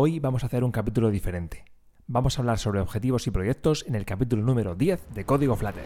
Hoy vamos a hacer un capítulo diferente. Vamos a hablar sobre objetivos y proyectos en el capítulo número 10 de Código Flutter.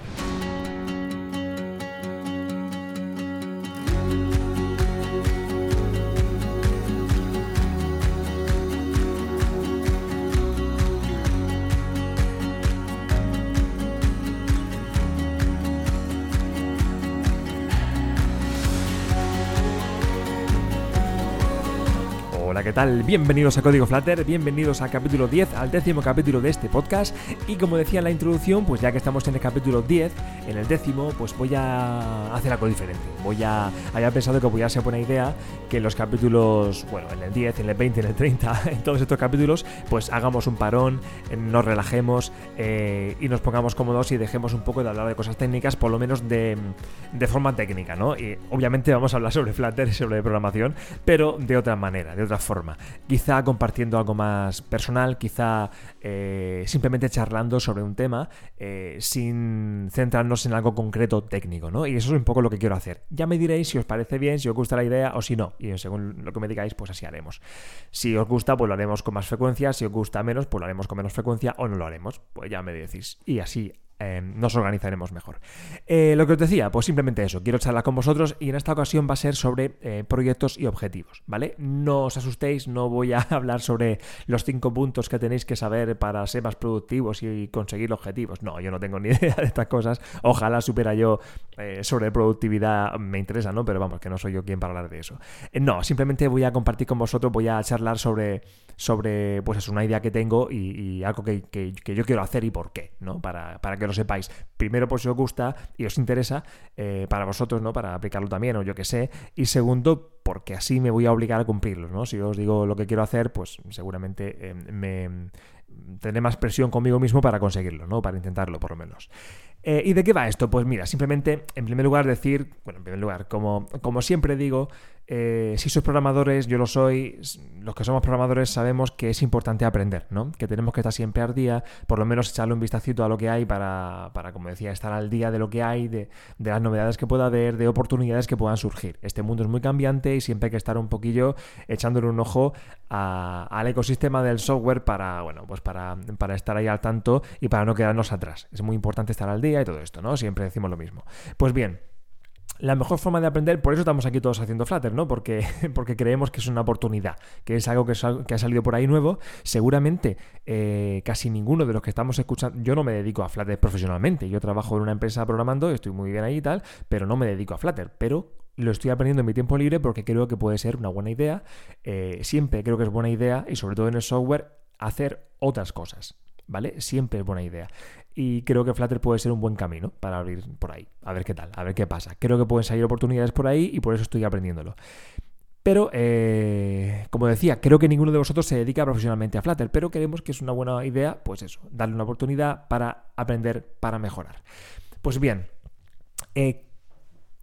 Bienvenidos a Código Flutter, bienvenidos al capítulo 10, al décimo capítulo de este podcast. Y como decía en la introducción, pues ya que estamos en el capítulo 10, en el décimo, pues voy a hacer algo diferente. Voy a. Había pensado que voy a ser buena idea que en los capítulos, bueno, en el 10, en el 20, en el 30, en todos estos capítulos, pues hagamos un parón, eh, nos relajemos eh, y nos pongamos cómodos y dejemos un poco de hablar de cosas técnicas, por lo menos de, de forma técnica, ¿no? Y obviamente vamos a hablar sobre Flutter y sobre programación, pero de otra manera, de otra forma. Quizá compartiendo algo más personal, quizá eh, simplemente charlando sobre un tema eh, sin centrarnos en algo concreto técnico, ¿no? Y eso es un poco lo que quiero hacer. Ya me diréis si os parece bien, si os gusta la idea o si no. Y según lo que me digáis, pues así haremos. Si os gusta, pues lo haremos con más frecuencia. Si os gusta menos, pues lo haremos con menos frecuencia o no lo haremos. Pues ya me decís. Y así eh, nos organizaremos mejor. Eh, lo que os decía, pues simplemente eso, quiero charlar con vosotros y en esta ocasión va a ser sobre eh, proyectos y objetivos, ¿vale? No os asustéis, no voy a hablar sobre los cinco puntos que tenéis que saber para ser más productivos y conseguir objetivos. No, yo no tengo ni idea de estas cosas. Ojalá supiera yo sobre productividad, me interesa, ¿no? Pero vamos, que no soy yo quien para hablar de eso. no, simplemente voy a compartir con vosotros, voy a charlar sobre, sobre pues es una idea que tengo y, algo que, yo quiero hacer y por qué, ¿no? Para, para que lo sepáis. Primero, por si os gusta y os interesa, eh, para vosotros, ¿no? Para aplicarlo también, o yo que sé. Y segundo, porque así me voy a obligar a cumplirlo, ¿no? Si os digo lo que quiero hacer, pues seguramente eh, me tendré más presión conmigo mismo para conseguirlo, ¿no? Para intentarlo, por lo menos. Eh, ¿Y de qué va esto? Pues mira, simplemente, en primer lugar, decir, bueno, en primer lugar, como, como siempre digo, eh, si sois programadores, yo lo soy, los que somos programadores sabemos que es importante aprender, ¿no? Que tenemos que estar siempre al día, por lo menos echarle un vistacito a lo que hay para, para como decía, estar al día de lo que hay, de, de, las novedades que pueda haber, de oportunidades que puedan surgir. Este mundo es muy cambiante y siempre hay que estar un poquillo echándole un ojo al ecosistema del software para, bueno, pues para, para estar ahí al tanto y para no quedarnos atrás. Es muy importante estar al día y todo esto, ¿no? Siempre decimos lo mismo. Pues bien, la mejor forma de aprender, por eso estamos aquí todos haciendo Flutter, ¿no? Porque, porque creemos que es una oportunidad, que es algo que, ha salido por ahí nuevo. Seguramente eh, casi ninguno de los que estamos escuchando, yo no me dedico a Flutter profesionalmente, yo trabajo en una empresa programando, estoy muy bien ahí y tal, pero no me dedico a Flutter, pero lo estoy aprendiendo en mi tiempo libre porque creo que puede ser una buena idea. Eh, siempre creo que es buena idea y sobre todo en el software hacer otras cosas. ¿Vale? Siempre es buena idea. Y creo que Flutter puede ser un buen camino para abrir por ahí. A ver qué tal, a ver qué pasa. Creo que pueden salir oportunidades por ahí y por eso estoy aprendiéndolo. Pero, eh, como decía, creo que ninguno de vosotros se dedica profesionalmente a Flutter, pero creemos que es una buena idea, pues eso, darle una oportunidad para aprender, para mejorar. Pues bien, eh,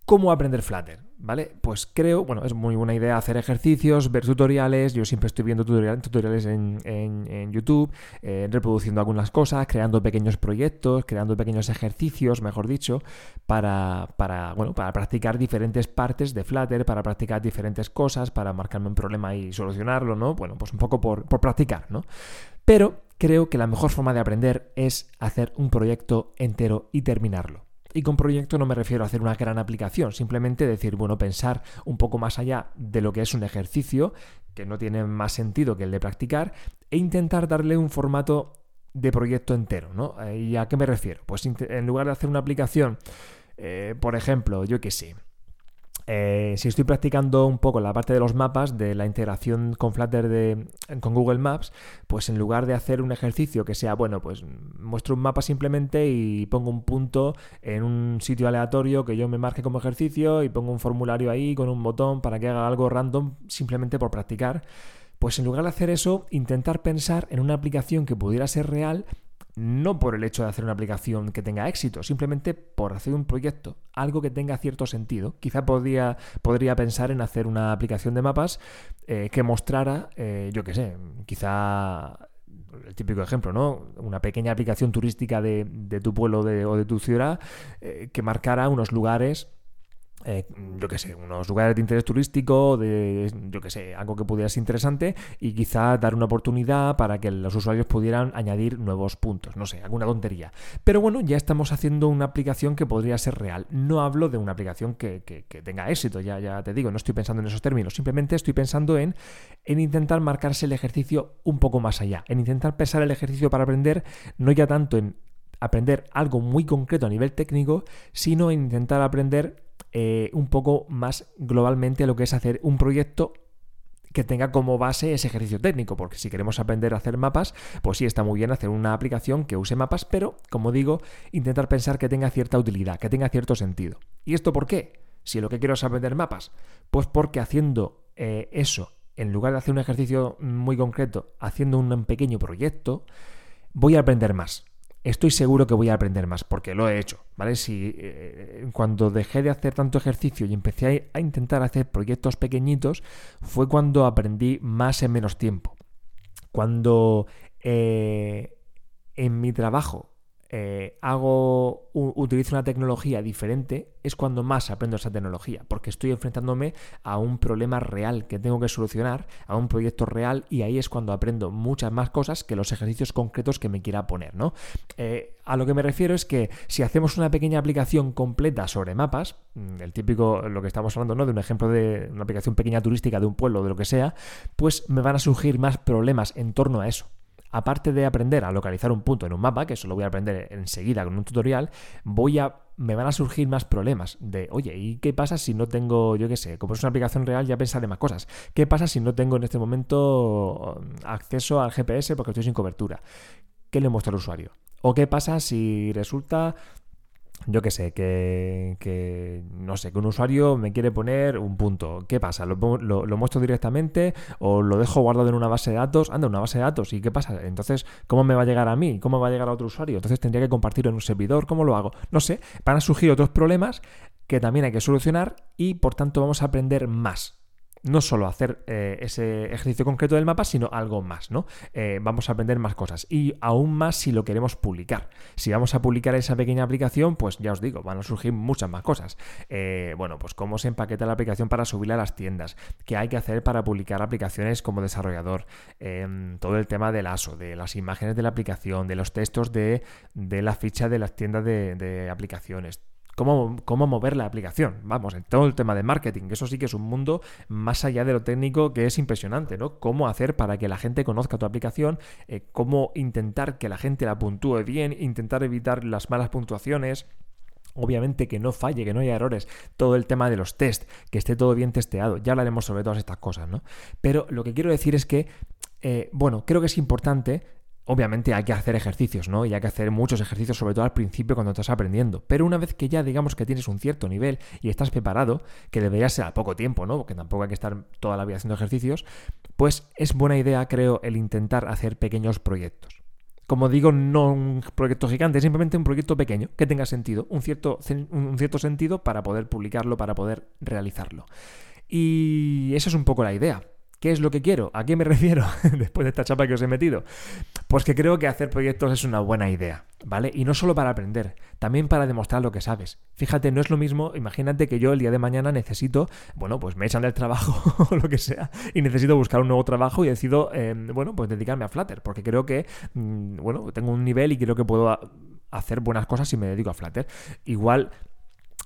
¿cómo aprender Flutter? ¿Vale? Pues creo, bueno, es muy buena idea hacer ejercicios, ver tutoriales. Yo siempre estoy viendo tutoriales en, YouTube, eh, reproduciendo algunas cosas, creando pequeños proyectos, creando pequeños ejercicios, mejor dicho, para, para, bueno, para practicar diferentes partes de Flutter, para practicar diferentes cosas, para marcarme un problema y solucionarlo, ¿no? Bueno, pues un poco por, por practicar, ¿no? Pero creo que la mejor forma de aprender es hacer un proyecto entero y terminarlo. Y con proyecto no me refiero a hacer una gran aplicación, simplemente decir, bueno, pensar un poco más allá de lo que es un ejercicio, que no tiene más sentido que el de practicar, e intentar darle un formato de proyecto entero, ¿no? ¿Y a qué me refiero? Pues en lugar de hacer una aplicación, eh, por ejemplo, yo qué sé, eh, si estoy practicando un poco la parte de los mapas, de la integración con Flutter de, con Google Maps, pues en lugar de hacer un ejercicio que sea, bueno, pues muestro un mapa simplemente y pongo un punto en un sitio aleatorio que yo me marque como ejercicio y pongo un formulario ahí con un botón para que haga algo random simplemente por practicar. Pues en lugar de hacer eso, intentar pensar en una aplicación que pudiera ser real no por el hecho de hacer una aplicación que tenga éxito, simplemente por hacer un proyecto, algo que tenga cierto sentido. Quizá podría, podría pensar en hacer una aplicación de mapas eh, que mostrara, eh, yo qué sé, quizá el típico ejemplo, ¿no? Una pequeña aplicación turística de, tu pueblo o de tu ciudad eh, que marcara unos lugares eh, yo qué sé, unos lugares de interés turístico, de, yo qué sé, algo que pudiera ser interesante y quizá dar una oportunidad para que los usuarios pudieran añadir nuevos puntos, no sé, alguna tontería. Pero bueno, ya estamos haciendo una aplicación que podría ser real. No hablo de una aplicación que, tenga éxito, ya, ya te digo, no estoy pensando en esos términos, simplemente estoy pensando en, en intentar marcarse el ejercicio un poco más allá, en intentar pensar el ejercicio para aprender, no ya tanto en aprender algo muy concreto a nivel técnico, sino en intentar aprender eh, un poco más globalmente lo que es hacer un proyecto que tenga como base ese ejercicio técnico, porque si queremos aprender a hacer mapas, pues sí está muy bien hacer una aplicación que use mapas, pero como digo, intentar pensar que tenga cierta utilidad, que tenga cierto sentido. ¿Y esto por qué? Si lo que quiero es aprender mapas, pues porque haciendo eh, eso, en lugar de hacer un ejercicio muy concreto, haciendo un pequeño proyecto, voy a aprender más estoy seguro que voy a aprender más, porque lo he hecho, ¿vale? Si eh, cuando dejé de hacer tanto ejercicio y empecé a, intentar hacer proyectos pequeñitos, fue cuando aprendí más en menos tiempo. Cuando eh, en mi trabajo eh, hago, utilizo una tecnología diferente, es cuando más aprendo esa tecnología, porque estoy enfrentándome a un problema real que tengo que solucionar, a un proyecto real, y ahí es cuando aprendo muchas más cosas que los ejercicios concretos que me quiera poner, ¿no? Eh, a lo que me refiero es que si hacemos una pequeña aplicación completa sobre mapas, mm, el típico, lo que estamos hablando, ¿no? De un ejemplo de una aplicación pequeña turística de un pueblo, de lo que sea, pues me van a surgir más problemas en torno a eso aparte de aprender a localizar un punto en un mapa, que eso lo voy a aprender enseguida con un tutorial, voy a me van a surgir más problemas de, oye, ¿y qué pasa si no tengo, yo qué sé, como es una aplicación real, ya pensaré más cosas? ¿Qué pasa si no tengo en este momento acceso al GPS porque estoy sin cobertura? ¿Qué le muestro al usuario? ¿O qué pasa si resulta yo qué sé, que, no sé, que un usuario me quiere poner un punto. ¿Qué pasa? ¿Lo, muestro directamente o lo dejo guardado en una base de datos? Anda, una base de datos. ¿Y qué pasa? Entonces, ¿cómo me va a llegar a mí? ¿Cómo va a llegar a otro usuario? Entonces tendría que compartirlo en un servidor. ¿Cómo lo hago? No sé. Van a surgir otros problemas que también hay que solucionar y por tanto vamos a aprender más no solo hacer eh, ese ejercicio concreto del mapa, sino algo más, ¿no? Eh, vamos a aprender más cosas y aún más si lo queremos publicar. Si vamos a publicar esa pequeña aplicación, pues ya os digo, van a surgir muchas más cosas. Eh, bueno, pues cómo se empaqueta la aplicación para subirla a las tiendas, qué hay que hacer para publicar aplicaciones como desarrollador, em, todo el tema del ASO, de las imágenes de la aplicación, de los textos de, la ficha de las tiendas de, de aplicaciones cómo, mover la aplicación. Vamos, en todo el tema de marketing, eso sí que es un mundo más allá de lo técnico que es impresionante, ¿no? Cómo hacer para que la gente conozca tu aplicación, eh, cómo intentar que la gente la puntúe bien, intentar evitar las malas puntuaciones. Obviamente que no falle, que no haya errores. Todo el tema de los test, que esté todo bien testeado. Ya hablaremos sobre todas estas cosas, ¿no? Pero lo que quiero decir es que, eh, bueno, creo que es importante obviamente hay que hacer ejercicios, ¿no? Y hay que hacer muchos ejercicios, sobre todo al principio cuando estás aprendiendo. Pero una vez que ya digamos que tienes un cierto nivel y estás preparado, que debería ser a poco tiempo, ¿no? Porque tampoco hay que estar toda la vida haciendo ejercicios, pues es buena idea, creo, el intentar hacer pequeños proyectos. Como digo, no un proyecto gigante, simplemente un proyecto pequeño que tenga sentido, un cierto, un cierto sentido para poder publicarlo, para poder realizarlo. Y esa es un poco la idea. ¿Qué es lo que quiero? ¿A qué me refiero después de esta chapa que os he metido? Pues que creo que hacer proyectos es una buena idea, ¿vale? Y no solo para aprender, también para demostrar lo que sabes. Fíjate, no es lo mismo, imagínate que yo el día de mañana necesito, bueno, pues me echan del trabajo o lo que sea, y necesito buscar un nuevo trabajo y decido, em, bueno, pues dedicarme a Flutter, porque creo que, mm, bueno, tengo un nivel y creo que puedo hacer buenas cosas si me dedico a Flutter. Igual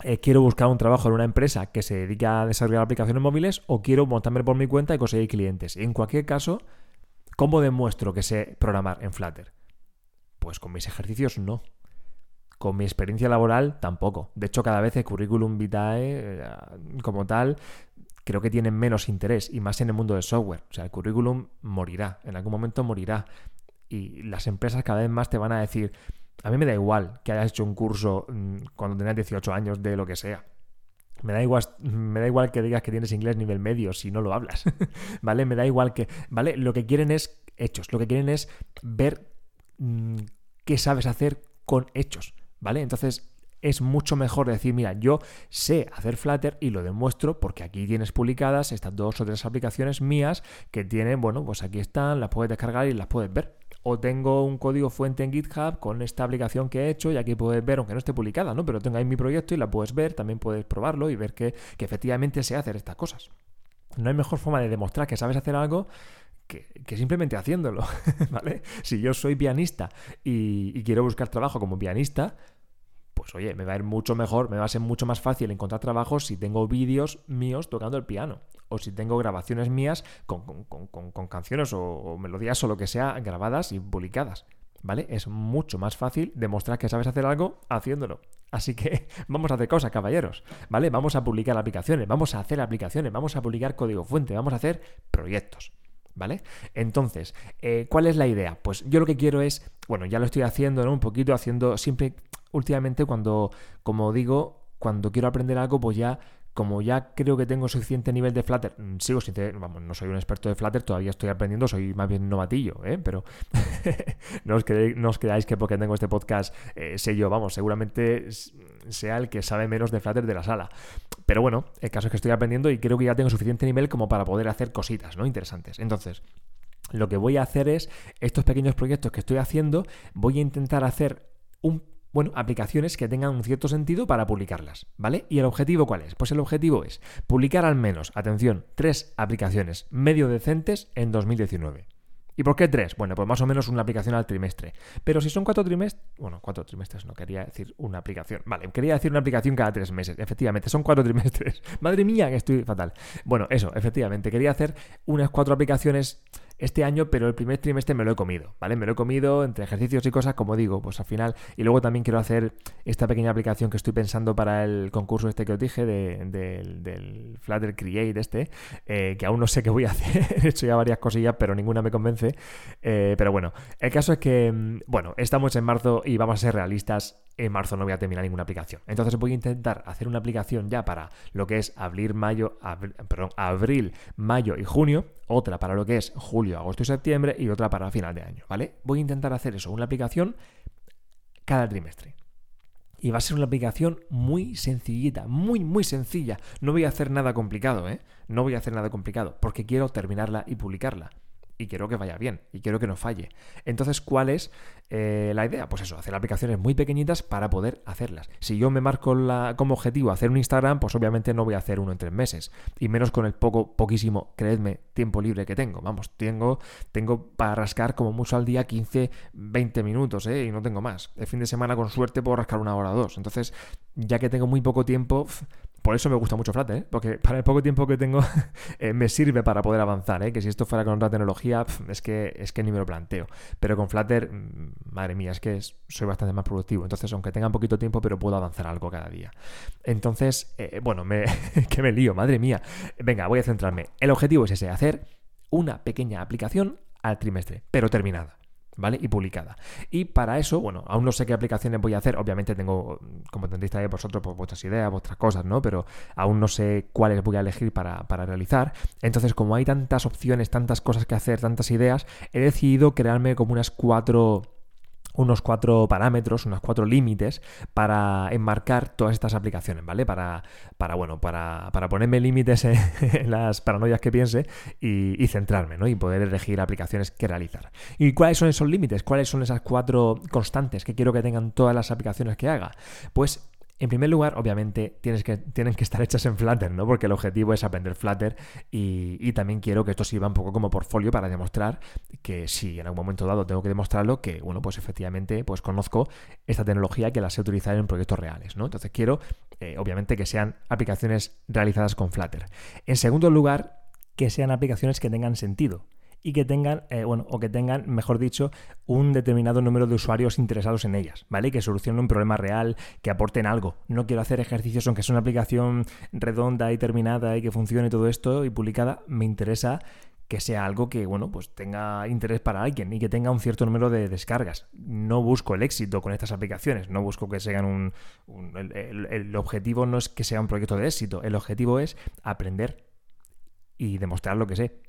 eh, quiero buscar un trabajo en una empresa que se dedica a desarrollar aplicaciones móviles o quiero montarme por mi cuenta y conseguir clientes. En cualquier caso, ¿cómo demuestro que sé programar en Flutter? Pues con mis ejercicios no. Con mi experiencia laboral tampoco. De hecho, cada vez el currículum vitae eh, como tal creo que tiene menos interés y más en el mundo del software. O sea, el currículum morirá, en algún momento morirá. Y las empresas cada vez más te van a decir, a mí me da igual que hayas hecho un curso mm, cuando tenías 18 años de lo que sea. Me da, igual, me da igual que digas que tienes inglés nivel medio si no lo hablas. ¿Vale? Me da igual que. ¿Vale? Lo que quieren es hechos. Lo que quieren es ver mm, qué sabes hacer con hechos. ¿Vale? Entonces, es mucho mejor decir, mira, yo sé hacer Flutter y lo demuestro porque aquí tienes publicadas estas dos o tres aplicaciones mías que tienen, bueno, pues aquí están, las puedes descargar y las puedes ver o tengo un código fuente en GitHub con esta aplicación que he hecho y aquí puedes ver, aunque no esté publicada, ¿no? Pero tengo ahí mi proyecto y la puedes ver, también puedes probarlo y ver que, efectivamente se hacer estas cosas. No hay mejor forma de demostrar que sabes hacer algo que, simplemente haciéndolo, ¿vale? Si yo soy pianista y, quiero buscar trabajo como pianista, pues oye, me va a ir mucho mejor, me va a ser mucho más fácil encontrar trabajo si tengo vídeos míos tocando el piano o si tengo grabaciones mías con, canciones o, melodías o lo que sea grabadas y publicadas. ¿Vale? Es mucho más fácil demostrar que sabes hacer algo haciéndolo. Así que vamos a hacer cosas, caballeros. ¿Vale? Vamos a publicar aplicaciones, vamos a hacer aplicaciones, vamos a publicar código fuente, vamos a hacer proyectos. ¿Vale? Entonces, eh, ¿cuál es la idea? Pues yo lo que quiero es, bueno, ya lo estoy haciendo, ¿no? Un poquito haciendo, siempre, últimamente cuando, como digo, cuando quiero aprender algo, pues ya como ya creo que tengo suficiente nivel de Flutter, mm, sigo sin vamos, no soy un experto de Flutter, todavía estoy aprendiendo, soy más bien novatillo, ¿eh? pero no, os creáis, que porque tengo este podcast eh, sé yo, vamos, seguramente sea el que sabe menos de Flutter de la sala. Pero bueno, el caso es que estoy aprendiendo y creo que ya tengo suficiente nivel como para poder hacer cositas, ¿no? Interesantes. Entonces, lo que voy a hacer es, estos pequeños proyectos que estoy haciendo, voy a intentar hacer un bueno, aplicaciones que tengan un cierto sentido para publicarlas, ¿vale? ¿Y el objetivo cuál es? Pues el objetivo es publicar al menos, atención, tres aplicaciones medio decentes en 2019. ¿Y por qué tres? Bueno, pues más o menos una aplicación al trimestre. Pero si son cuatro trimestres, bueno, cuatro trimestres no quería decir una aplicación. Vale, quería decir una aplicación cada tres meses. Efectivamente, son cuatro trimestres. Madre mía, que estoy fatal. Bueno, eso, efectivamente, quería hacer unas cuatro aplicaciones este año, pero el primer trimestre me lo he comido, ¿vale? Me lo he comido entre ejercicios y cosas, como digo, pues al final. Y luego también quiero hacer esta pequeña aplicación que estoy pensando para el concurso este que os dije, del Flutter Create este, eh, que aún no sé qué voy a hacer. He hecho ya varias cosillas, pero ninguna me convence. Eh, pero bueno, el caso es que, mm, bueno, estamos en marzo y vamos a ser realistas en marzo no voy a terminar ninguna aplicación. Entonces voy a intentar hacer una aplicación ya para lo que es abril, mayo, perdón, abril, mayo y junio, otra para lo que es julio, agosto y septiembre y otra para final de año, ¿vale? Voy a intentar hacer eso, una aplicación cada trimestre. Y va a ser una aplicación muy sencillita, muy, muy sencilla. No voy a hacer nada complicado, ¿eh? No voy a hacer nada complicado, porque quiero terminarla y publicarla y quiero que vaya bien y quiero que no falle. Entonces, ¿cuál es eh, la idea? Pues eso, hacer aplicaciones muy pequeñitas para poder hacerlas. Si yo me marco la, como objetivo hacer un Instagram, pues obviamente no voy a hacer uno en tres meses y menos con el poco, poquísimo, creedme, tiempo libre que tengo. Vamos, tengo, tengo para rascar como mucho al día 15, 20 minutos ¿eh? y no tengo más. El fin de semana con suerte puedo rascar una hora o dos. Entonces, ya que tengo muy poco tiempo, por eso me gusta mucho Flutter, ¿eh? porque para el poco tiempo que tengo eh, me sirve para poder avanzar. ¿eh? Que si esto fuera con otra tecnología, es, que, es que ni me lo planteo. Pero con Flutter, mm, madre mía, es que soy bastante más productivo. Entonces, aunque tenga poquito tiempo, pero puedo avanzar algo cada día. Entonces, eh, bueno, me, que me lío, madre mía. Venga, voy a centrarme. El objetivo es ese, hacer una pequeña aplicación al trimestre, pero terminada. ¿Vale? Y publicada. Y para eso, bueno, aún no sé qué aplicaciones voy a hacer. Obviamente tengo, como tendréis también vosotros, pues, vuestras ideas, vuestras cosas, ¿no? Pero aún no sé cuáles voy a elegir para, para realizar. Entonces, como hay tantas opciones, tantas cosas que hacer, tantas ideas, he decidido crearme como unas cuatro unos cuatro parámetros, unos cuatro límites para enmarcar todas estas aplicaciones, ¿vale? Para, para bueno, para, para ponerme límites en, las paranoias que piense y, centrarme, ¿no? Y poder elegir aplicaciones que realizar. ¿Y cuáles son esos límites? ¿Cuáles son esas cuatro constantes que quiero que tengan todas las aplicaciones que haga? Pues en primer lugar, obviamente, tienes que, tienen que estar hechas en Flutter, ¿no? Porque el objetivo es aprender Flutter y, también quiero que esto sirva un poco como portfolio para demostrar que si en algún momento dado tengo que demostrarlo, que, bueno, pues efectivamente, pues conozco esta tecnología que la sé utilizar en proyectos reales, ¿no? Entonces quiero, eh, obviamente, que sean aplicaciones realizadas con Flutter. En segundo lugar, que sean aplicaciones que tengan sentido y que tengan, eh, bueno, o que tengan, mejor dicho, un determinado número de usuarios interesados en ellas, ¿vale? Que solucionen un problema real, que aporten algo. No quiero hacer ejercicios aunque sea una aplicación redonda y terminada y que funcione todo esto y publicada. Me interesa que sea algo que, bueno, pues tenga interés para alguien y que tenga un cierto número de descargas. No busco el éxito con estas aplicaciones, no busco que sean un... el objetivo no es que sea un proyecto de éxito, el objetivo es aprender y demostrar lo que sé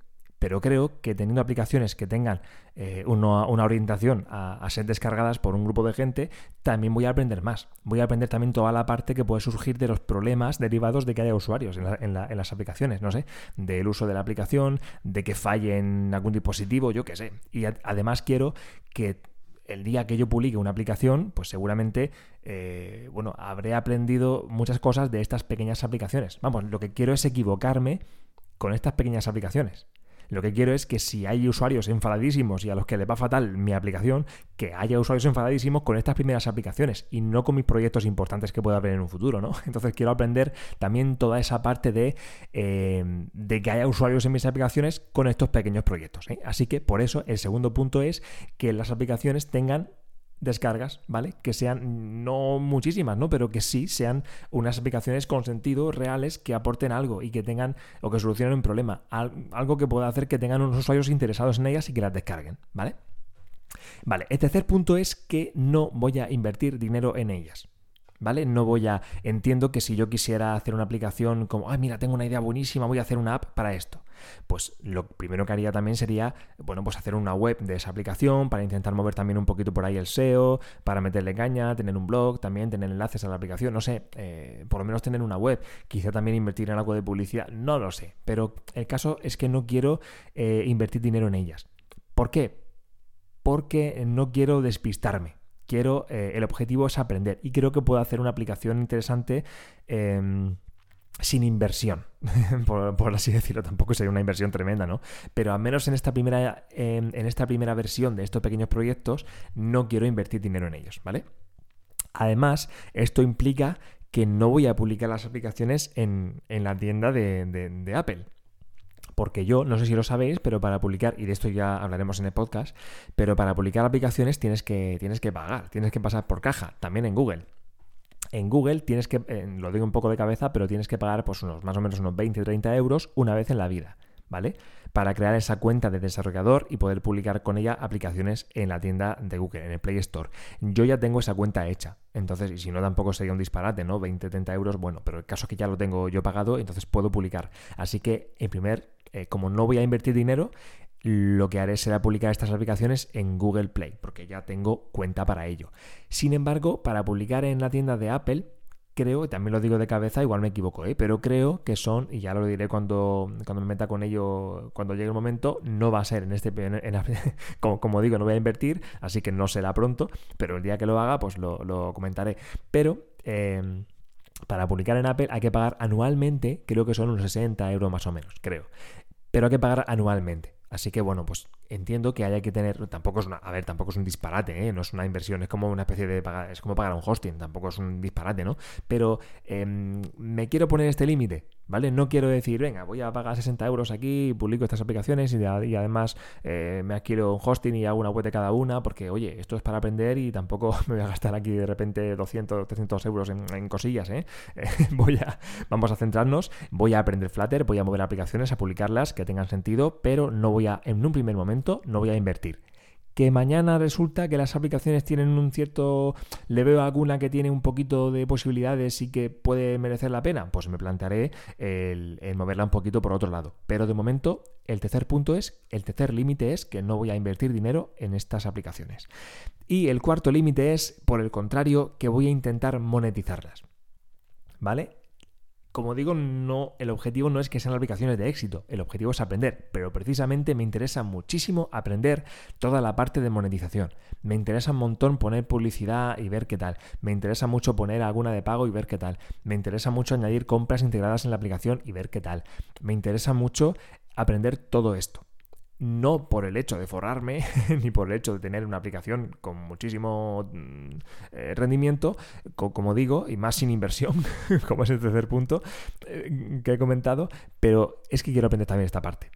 pero creo que teniendo aplicaciones que tengan eh, una, orientación a, ser descargadas por un grupo de gente, también voy a aprender más. Voy a aprender también toda la parte que puede surgir de los problemas derivados de que haya usuarios en, las aplicaciones, no sé, del uso de la aplicación, de que falle en algún dispositivo, yo qué sé. Y además quiero que el día que yo publique una aplicación, pues seguramente, eh, bueno, habré aprendido muchas cosas de estas pequeñas aplicaciones. Vamos, lo que quiero es equivocarme con estas pequeñas aplicaciones. Lo que quiero es que si hay usuarios enfadadísimos y a los que les va fatal mi aplicación, que haya usuarios enfadadísimos con estas primeras aplicaciones y no con mis proyectos importantes que pueda haber en un futuro, ¿no? Entonces quiero aprender también toda esa parte de, eh, de que haya usuarios en mis aplicaciones con estos pequeños proyectos. ¿eh? Así que por eso el segundo punto es que las aplicaciones tengan descargas, ¿vale? Que sean no muchísimas, ¿no? Pero que sí sean unas aplicaciones con sentido, reales, que aporten algo y que tengan o que solucionen un problema. Algo que pueda hacer que tengan unos usuarios interesados en ellas y que las descarguen, ¿vale? Vale, el tercer punto es que no voy a invertir dinero en ellas. ¿Vale? No voy a... Entiendo que si yo quisiera hacer una aplicación como, ay, mira, tengo una idea buenísima, voy a hacer una app para esto. Pues lo primero que haría también sería, bueno, pues hacer una web de esa aplicación para intentar mover también un poquito por ahí el SEO, para meterle caña, tener un blog, también tener enlaces a la aplicación, no sé, eh, por lo menos tener una web, quizá también invertir en algo de publicidad, no lo sé, pero el caso es que no quiero eh, invertir dinero en ellas. ¿Por qué? Porque no quiero despistarme quiero, eh, el objetivo es aprender y creo que puedo hacer una aplicación interesante. Em, sin inversión, por, así decirlo, tampoco sería una inversión tremenda, ¿no? Pero al menos en esta primera, en esta primera versión de estos pequeños proyectos, no quiero invertir dinero en ellos, ¿vale? Además, esto implica que no voy a publicar las aplicaciones en, la tienda de Apple. Porque yo, no sé si lo sabéis, pero para publicar, y de esto ya hablaremos en el podcast, pero para publicar aplicaciones tienes que, tienes que pagar, tienes que pasar por caja, también en Google. En Google tienes que, lo digo un poco de cabeza, pero tienes que pagar pues unos más o menos unos 20 o 30 euros una vez en la vida, ¿vale? Para crear esa cuenta de desarrollador y poder publicar con ella aplicaciones en la tienda de Google, en el Play Store. Yo ya tengo esa cuenta hecha, entonces, y si no tampoco sería un disparate, ¿no? 20, 30 euros, bueno, pero el caso es que ya lo tengo yo pagado, entonces puedo publicar. Así que, en primer eh, como no voy a invertir dinero, lo que haré será publicar estas aplicaciones en Google Play, porque ya tengo cuenta para ello. Sin embargo, para publicar en la tienda de Apple, creo, también lo digo de cabeza, igual me equivoco, ¿eh? pero creo que son, y ya lo diré cuando, cuando me meta con ello, cuando llegue el momento, no va a ser en este, como, digo, no voy a invertir, así que no será pronto, pero el día que lo haga, pues lo, comentaré. Pero... Eh, para publicar en Apple hay que pagar anualmente, creo que son unos 60 euros más o menos, creo pero hay que pagar anualmente. Así que bueno, pues entiendo que haya que tener, tampoco es una, a ver, tampoco es un disparate, ¿eh? no es una inversión, es como una especie de pagar, es como pagar un hosting, tampoco es un disparate, ¿no? Pero em, me quiero poner este límite, ¿vale? No quiero decir, venga, voy a pagar 60 euros aquí, publico estas aplicaciones y, además eh, me adquiero un hosting y hago una web de cada una, porque oye, esto es para aprender y tampoco me voy a gastar aquí de repente 200, 300 euros en, cosillas, ¿eh? voy a, vamos a centrarnos, voy a aprender Flutter, voy a mover aplicaciones, a publicarlas que tengan sentido, pero no voy a, en un primer momento, no voy a invertir. Que mañana resulta que las aplicaciones tienen un cierto. Le veo alguna que tiene un poquito de posibilidades y que puede merecer la pena. Pues me plantearé el, moverla un poquito por otro lado. Pero de momento, el tercer punto es. El tercer límite es que no voy a invertir dinero en estas aplicaciones. Y el cuarto límite es, por el contrario, que voy a intentar monetizarlas. ¿Vale? Como digo, no, el objetivo no es que sean aplicaciones de éxito, el objetivo es aprender, pero precisamente me interesa muchísimo aprender toda la parte de monetización. Me interesa un montón poner publicidad y ver qué tal. Me interesa mucho poner alguna de pago y ver qué tal. Me interesa mucho añadir compras integradas en la aplicación y ver qué tal. Me interesa mucho aprender todo esto no por el hecho de forrarme, ni por el hecho de tener una aplicación con muchísimo mm, eh, rendimiento, como digo, y más sin inversión, como es el tercer punto eh, que he comentado, pero es que quiero aprender también esta parte.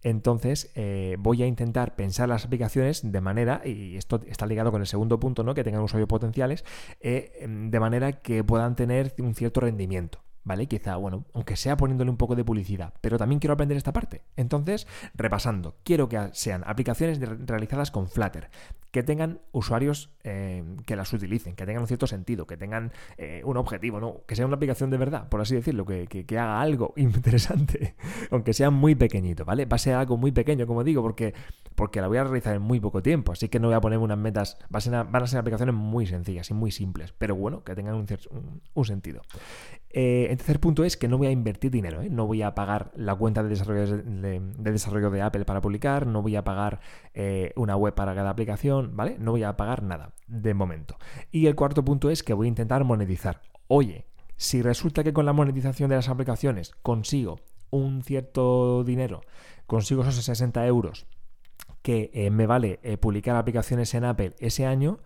Entonces eh, voy a intentar pensar las aplicaciones de manera, y esto está ligado con el segundo punto, ¿no? que tengan usuarios potenciales, de manera que puedan tener un cierto rendimiento. ¿Vale? Quizá, bueno, aunque sea poniéndole un poco de publicidad, pero también quiero aprender esta parte. Entonces, repasando, quiero que sean aplicaciones realizadas con Flutter, que tengan usuarios eh, que las utilicen, que tengan un cierto sentido, que tengan eh, un objetivo, ¿no? Que sea una aplicación de verdad, por así decirlo, que, que, haga algo interesante, aunque sea muy pequeñito, ¿vale? Va a ser algo muy pequeño, como digo, porque, porque la voy a realizar en muy poco tiempo, así que no voy a poner unas metas, van a ser, aplicaciones muy sencillas y muy simples, pero bueno, que tengan un, sentido. Eh, el tercer punto es que no voy a invertir dinero, ¿eh? no voy a pagar la cuenta de desarrollo de, desarrollo de Apple para publicar, no voy a pagar eh, una web para cada aplicación, ¿vale? No voy a pagar nada de momento. Y el cuarto punto es que voy a intentar monetizar. Oye, si resulta que con la monetización de las aplicaciones consigo un cierto dinero, consigo esos 60 euros que me vale publicar aplicaciones en Apple ese año,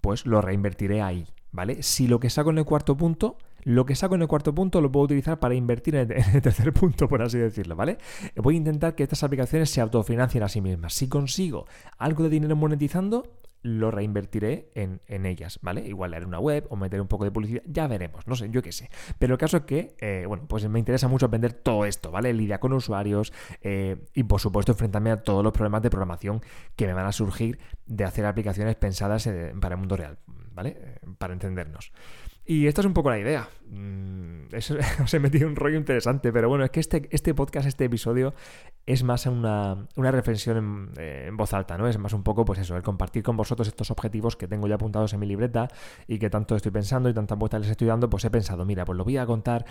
pues lo reinvertiré ahí, ¿vale? Si lo que saco en el cuarto punto lo que saco en el cuarto punto lo puedo utilizar para invertir en el, tercer punto, por así decirlo, ¿vale? Voy a intentar que estas aplicaciones se autofinancien a sí mismas. Si consigo algo de dinero monetizando, lo reinvertiré en, ellas, ¿vale? Igual leer una web o meter un poco de publicidad, ya veremos, no sé, yo qué sé. Pero el caso es que, eh, bueno, pues me interesa mucho aprender todo esto, ¿vale? Lidiar con usuarios eh, y, por supuesto, enfrentarme a todos los problemas de programación que me van a surgir de hacer aplicaciones pensadas eh, para el mundo real, ¿vale? Para entendernos. Y esta es un poco la idea. Mm, eso, os he metido un rollo interesante, pero bueno, es que este, este podcast, este episodio, es más una, una reflexión en, voz alta, ¿no? Es más un poco, pues eso, el compartir con vosotros estos objetivos que tengo ya apuntados en mi libreta y que tanto estoy pensando y tantas vueltas les estoy dando, pues he pensado, mira, pues lo voy a contar,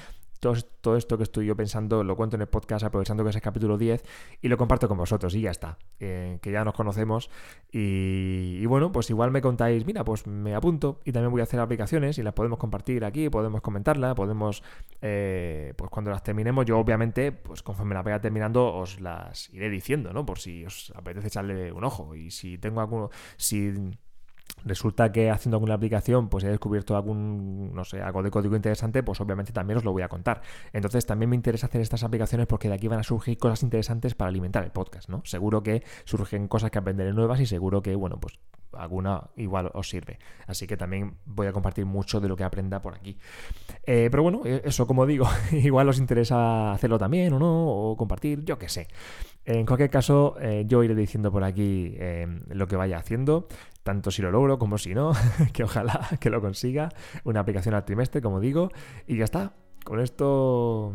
todo, esto que estoy yo pensando, lo cuento en el podcast aprovechando que es el capítulo 10 y lo comparto con vosotros y ya está, que ya nos conocemos y, y bueno, pues igual me contáis, mira, pues me apunto y también voy a hacer aplicaciones y las podemos compartir aquí, podemos comentarla, podemos, eh, pues cuando las terminemos, yo obviamente, pues conforme la vaya terminando, os las iré diciendo, ¿no? Por si os apetece echarle un ojo. Y si tengo alguno, si resulta que haciendo alguna aplicación pues he descubierto algún, no sé, algo de código interesante, pues obviamente también os lo voy a contar. Entonces también me interesa hacer estas aplicaciones porque de aquí van a surgir cosas interesantes para alimentar el podcast, ¿no? Seguro que surgen cosas que aprenderé nuevas y seguro que, bueno, pues alguna igual os sirve. Así que también voy a compartir mucho de lo que aprenda por aquí. Eh, pero bueno, eh, eso como digo, igual os interesa hacerlo también o no, o compartir, yo qué sé. En cualquier caso, eh, yo iré diciendo por aquí lo que vaya haciendo, tanto si lo logro como si no, que ojalá que lo consiga. Una aplicación al trimestre, como digo, y ya está. Con esto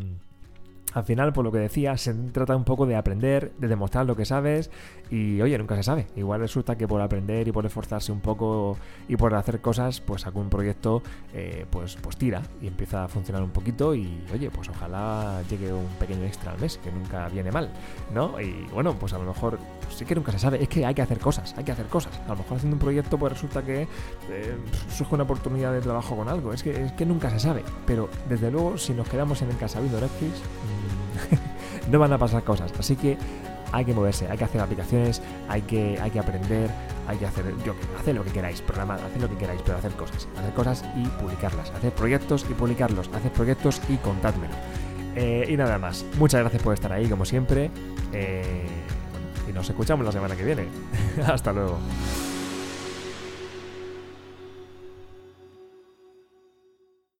al final, por lo que decía, se trata un poco de aprender, de demostrar lo que sabes y, oye, nunca se sabe. Igual resulta que por aprender y por esforzarse un poco y por hacer cosas, pues algún proyecto eh, pues, pues tira y empieza a funcionar un poquito y, oye, pues ojalá llegue un pequeño extra al mes, que nunca viene mal, ¿no? Y bueno, pues a lo mejor pues sí que nunca se sabe. Es que hay que hacer cosas, hay que hacer cosas. A lo mejor haciendo un proyecto pues resulta que eh, surge una oportunidad de trabajo con algo. Es que, es que nunca se sabe. Pero desde luego, si nos quedamos en el casa viendo Netflix no van a pasar cosas. Así que hay que moverse, hay que hacer aplicaciones, hay que, hay que aprender, hay que hacer, yo, hacer lo que queráis, programar, hacer lo que queráis, pero hacer cosas, hacer cosas y publicarlas, hacer proyectos y publicarlos, hacer proyectos y contádmelo. Eh, y nada más, muchas gracias por estar ahí, como siempre, eh, y nos escuchamos la semana que viene. Hasta luego.